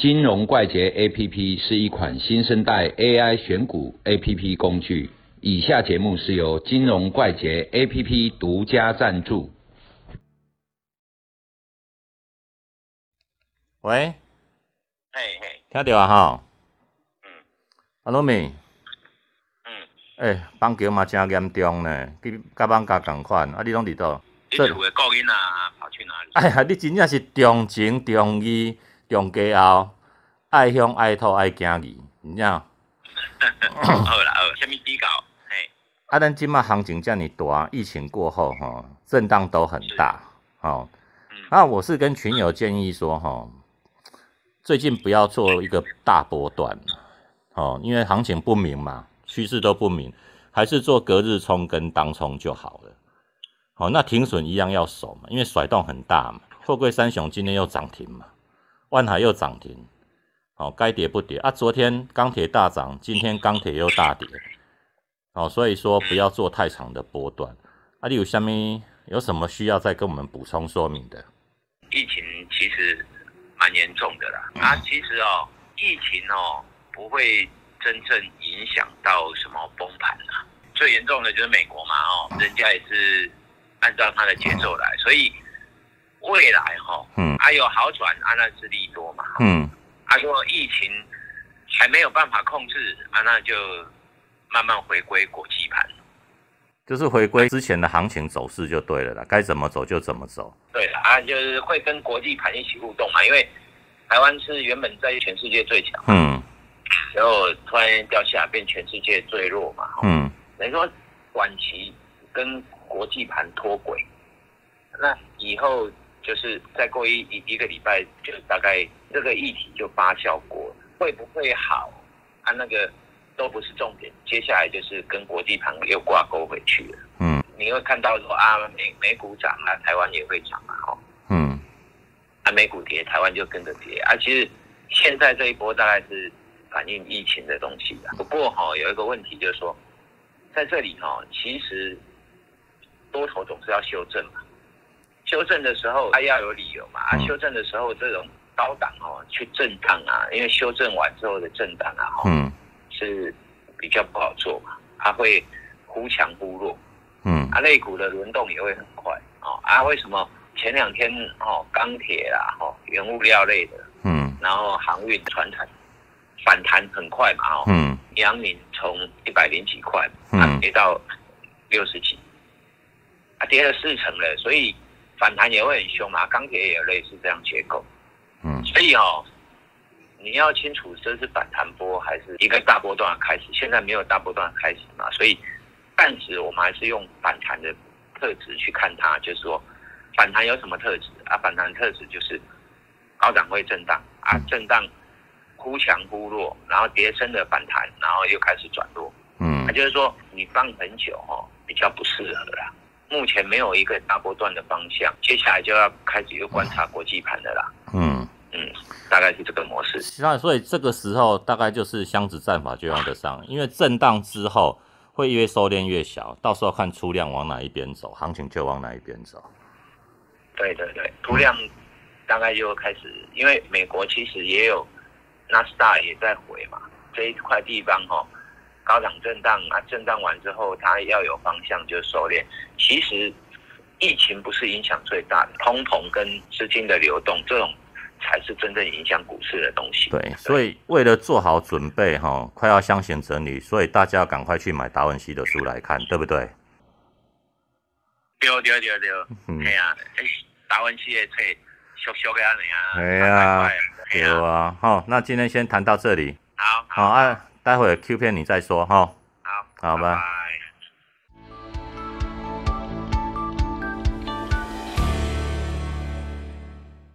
金融怪杰 APP 是一款新生代 AI 选股 APP 工具。以下节目是由金融怪杰 APP 独家赞助。喂，嘿嘿，听到啊哈？嗯阿罗米，嗯，诶、放球嘛真严重呢，跟甲放假共款，啊，你拢伫倒？这你厝的顾囡啊跑去哪里？哎呀，你真正是重情重义重家后，爱乡爱土爱行义，你知道？好啦，好，什么比较？嘿，啊，咱即马行情遮尔大，疫情过后吼，震荡都很大，吼。嗯那我是跟群友建议说，吼，最近不要做一个大波段，哦，因为行情不明嘛，趋势都不明，还是做隔日冲跟当冲就好了。好，那停损一样要守嘛，因为甩动很大嘛。货柜三雄今天又涨停嘛，万海又涨停，好，该跌不跌啊。昨天钢铁大涨，今天钢铁又大跌，好，所以说不要做太长的波段。啊，你有下面有什么需要再跟我们补充说明的？疫情其实蛮严重的啦。啊，其实哦，疫情哦不会真正影响到什么崩盘啊。最严重的就是美国嘛，哦，人家也是按照他的节奏来，所以未来哈、哦，嗯还有好转，啊那是利多嘛。嗯他说疫情还没有办法控制啊，那就慢慢回归国际盘。就是回归之前的行情走势就对了啦，该怎么走就怎么走。对了啊，就是会跟国际盘一起互动嘛，因为台湾是原本在全世界最强，嗯然后突然掉下来变全世界最弱嘛，哦嗯等于说短期跟国际盘脱轨，那以后就是再过一一一个礼拜，就大概这个议题就发酵过了，会不会好啊？那个都不是重点，接下来就是跟国际盘又挂钩回去了。嗯你会看到说啊，美美股涨啊，台湾也会涨啊，哦，嗯啊，美股跌，台湾就跟着跌啊。其实现在这一波大概是反映疫情的东西的。不过哈、有一个问题就是说，在这里哈、其实多头总是要修正嘛，修正的时候它要有理由嘛。啊，嗯修正的时候这种高档哦去震荡啊，因为修正完之后的震荡啊，哈、嗯是比较不好做嘛，它会忽强忽弱。嗯啊，类股的轮动也会很快哦。啊，为什么前两天哦钢铁啊、哦原物料类的，嗯然后航运、船产反弹很快嘛哦，嗯阳明从一百零几块啊嗯跌到六十几，啊跌了四成了，所以反弹也会很凶嘛。钢铁也有类似这样结构，嗯所以哦。你要清楚这是反弹波还是一个大波段的开始，现在没有大波段的开始嘛，所以暂时我们还是用反弹的特质去看它，就是说反弹有什么特质啊？反弹特质就是高涨会震荡啊，震荡忽强忽弱，然后跌升的反弹，然后又开始转弱，嗯那就是说你放很久哦，比较不适合啦。目前没有一个大波段的方向，接下来就要开始又观察国际盘的啦。嗯，嗯，大概是这个模式。那所以这个时候大概就是箱子战法就用得上，因为震荡之后会越收敛越小，到时候看出量往哪一边走，行情就往哪一边走。对对对，出量大概就开始，因为美国其实也有纳斯达也在回嘛，这一块地方哈、哦，高涨震荡啊，震荡完之后它要有方向就收敛。其实疫情不是影响最大的，通膨跟资金的流动这种才是真正影响股市的东西。对，所以为了做好准备哈，快要箱型整理，所以大家要赶快去买达文西的书来看，对不对？对对对对，嗯哎，呀，哎，达文西的册小小的安尼啊，哎呀哎对呀，啊，好，那今天先谈到这里，好好啊，待会儿 Q 片你再说哈。好，好吧拜拜